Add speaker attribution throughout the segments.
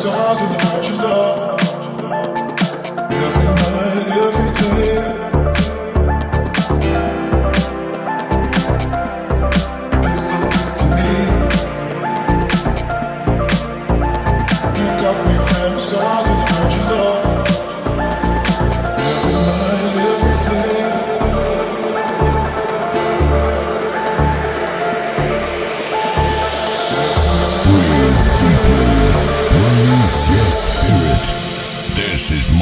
Speaker 1: stars without your love.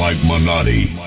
Speaker 1: Mike
Speaker 2: Minotti.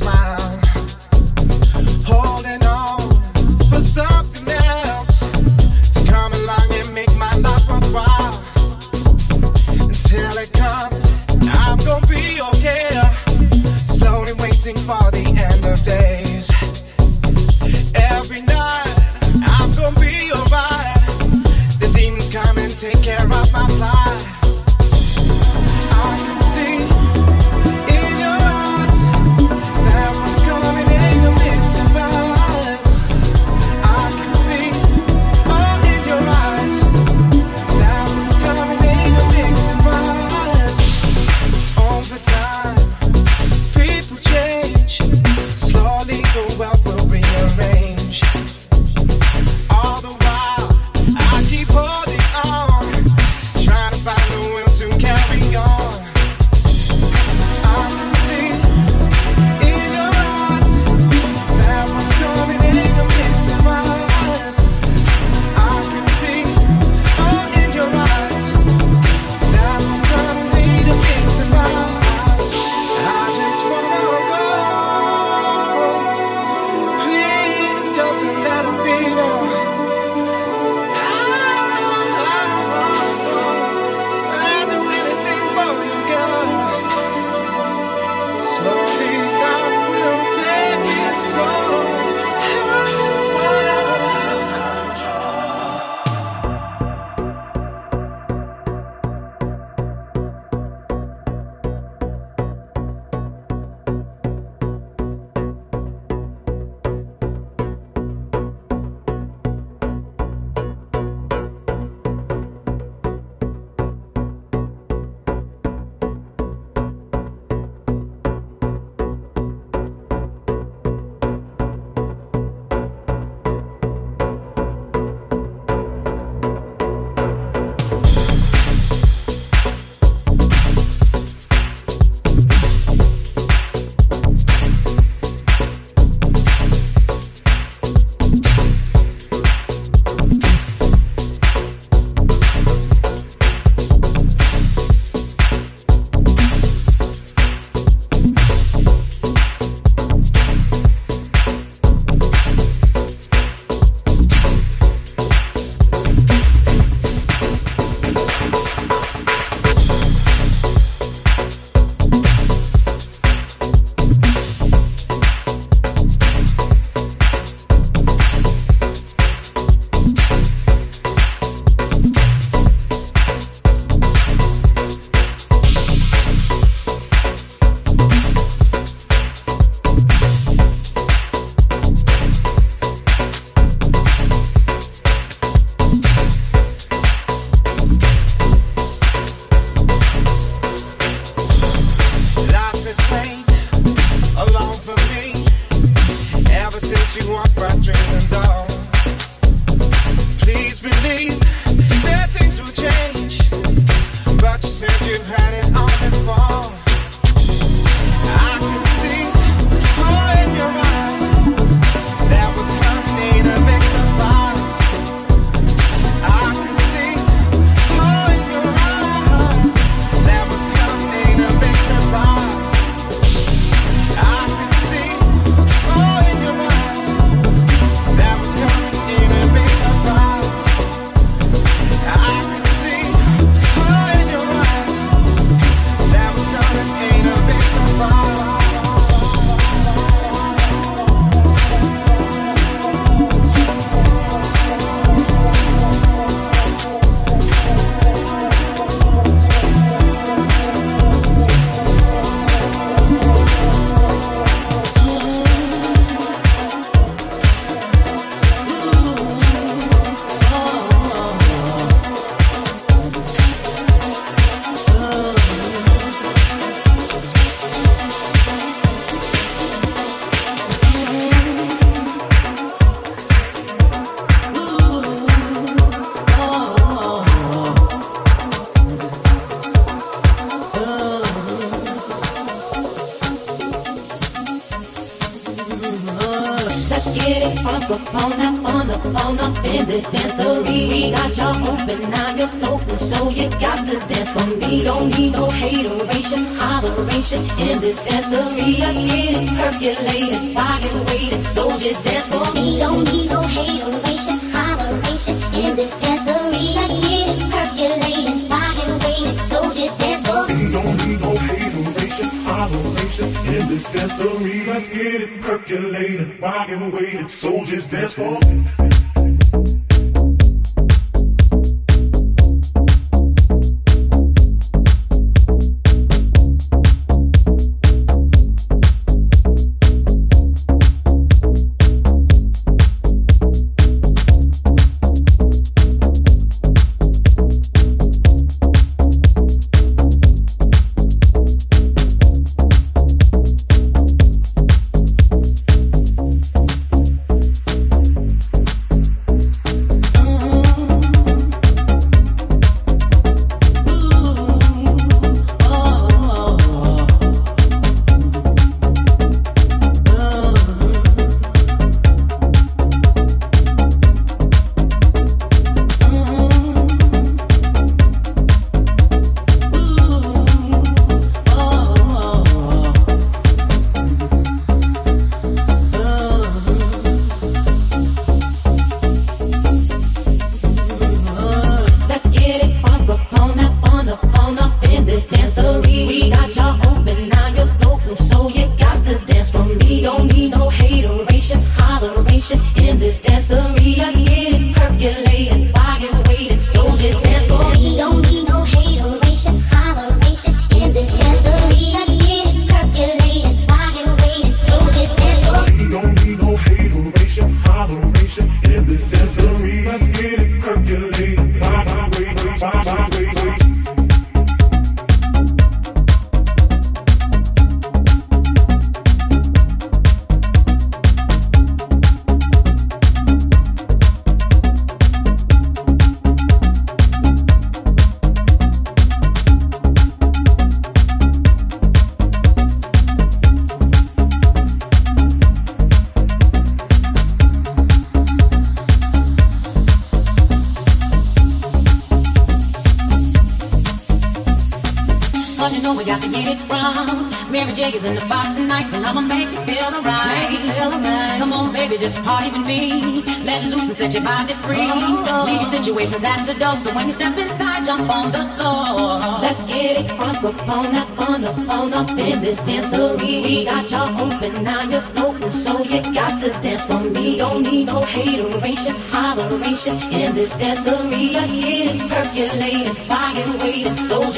Speaker 2: smile.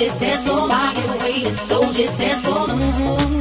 Speaker 1: just dance
Speaker 2: for.
Speaker 1: Why
Speaker 3: you waiting? So just dance for. Mm-hmm.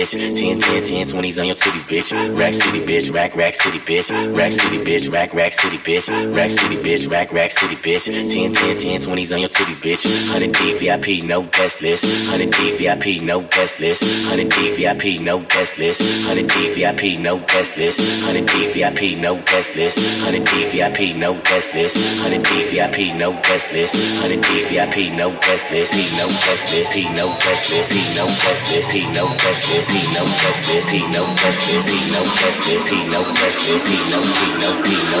Speaker 3: Bitch. 10, 10, 10, 20s on your titties, bitch. Rack city, bitch, rack, rack city, bitch. Rack city, bitch, rack, rack city, bitch. Rack city, bitch, rack, rack city, bitch. 10, 10, 10, 20s on your titties, bitch. 100 D VIP, no guest list. 100 D VIP, no guest list. 100 D VIP, no guest list. 100 D VIP, no guest list. 100 D VIP, no guest list. 100 D VIP, no guest list. 100 D VIP, no guest list. 100 D VIP, no guest list. He no guest list. He no guest list. He no guest list. He no guest list. He no guest list. He no guest list. He no guest list. He no guest list. He no he no he no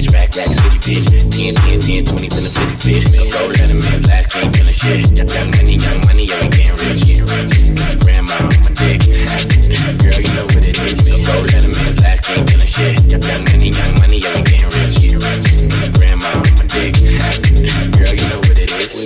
Speaker 3: bitch, rack, rack, city, bitch. 10, 10, 10, 20s in the 50s, bitch. Go let a man's last king feeling shit. Young money, young money, yeah, we getting rich.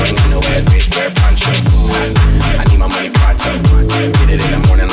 Speaker 3: Ass, bitch, wear poncho. I need my money pronto. Get it in the morning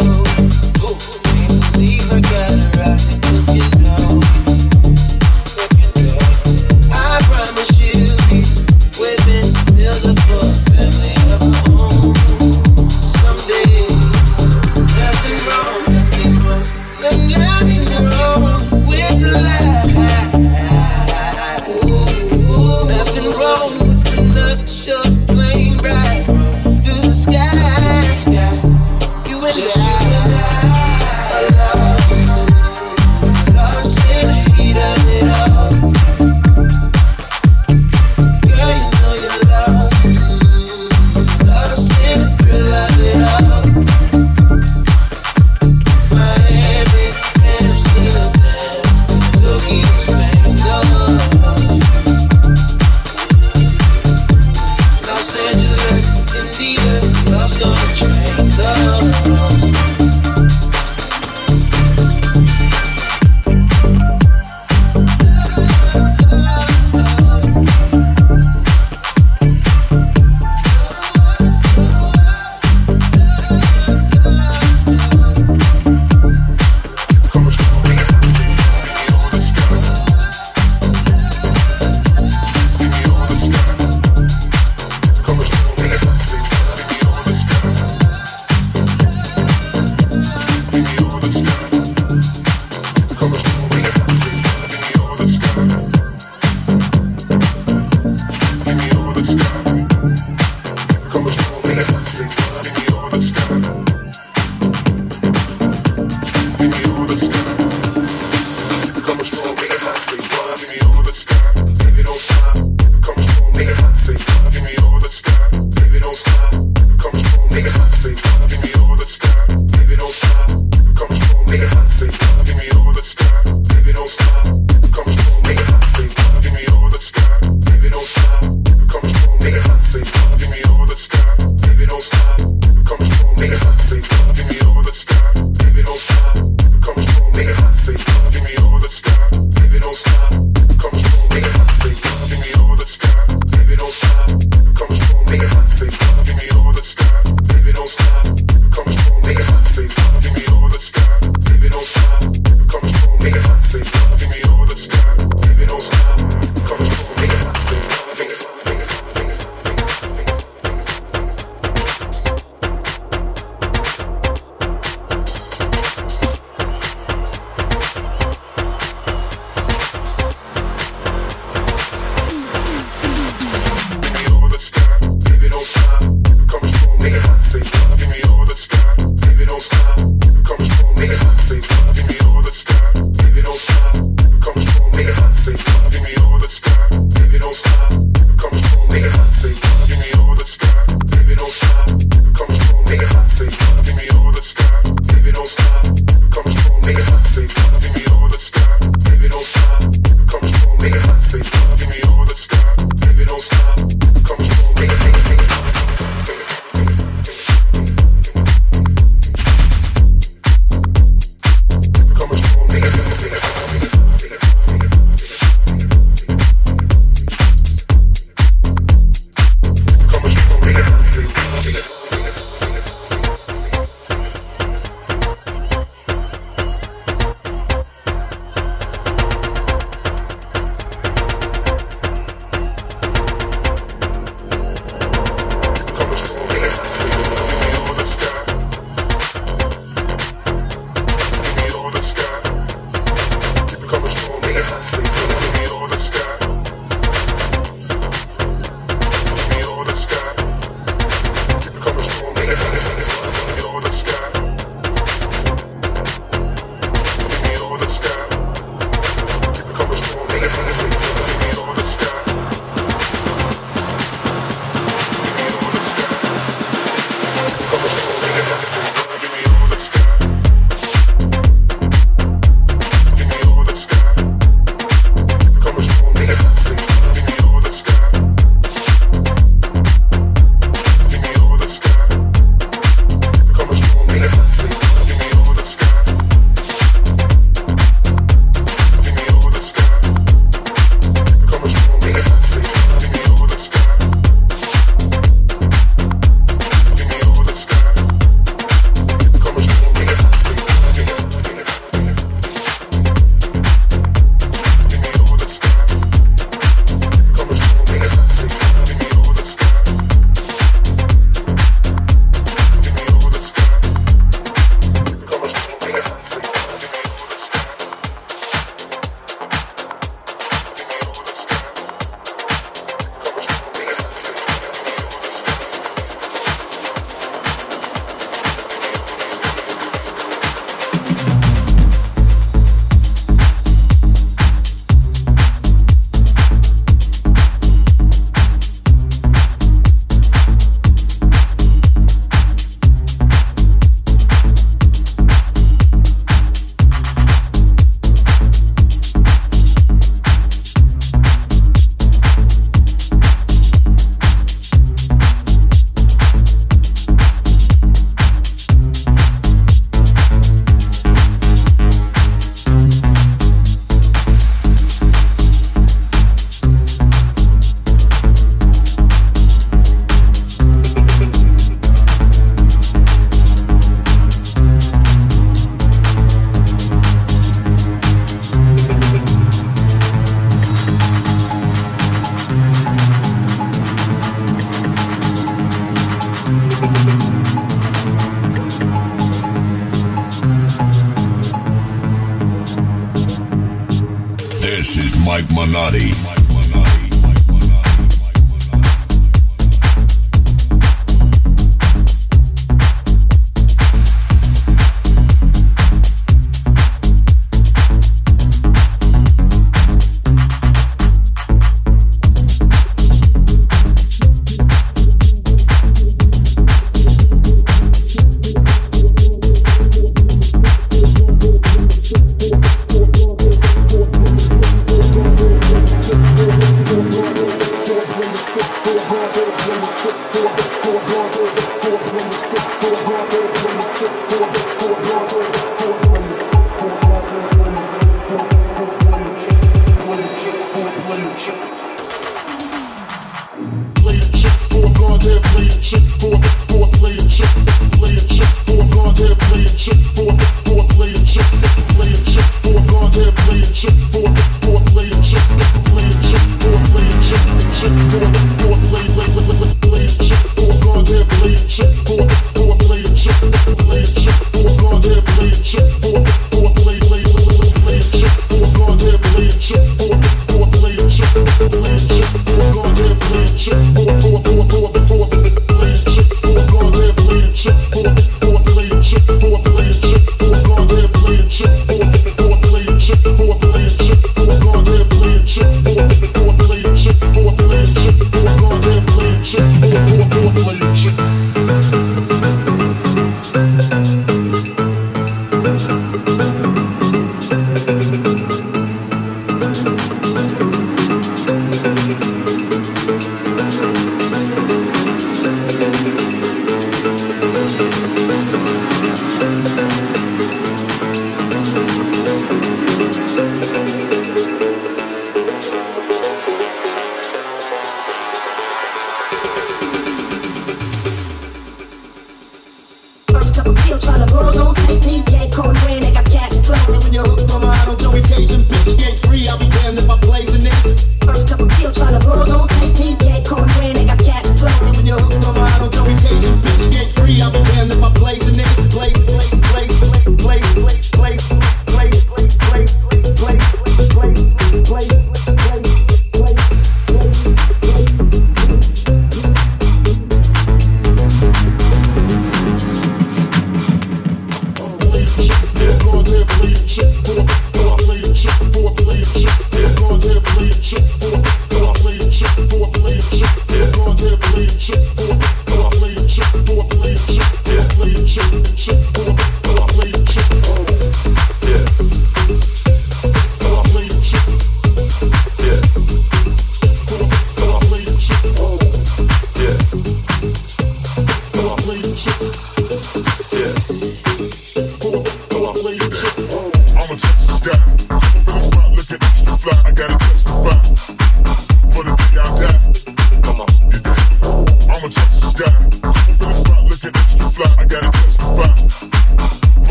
Speaker 4: coming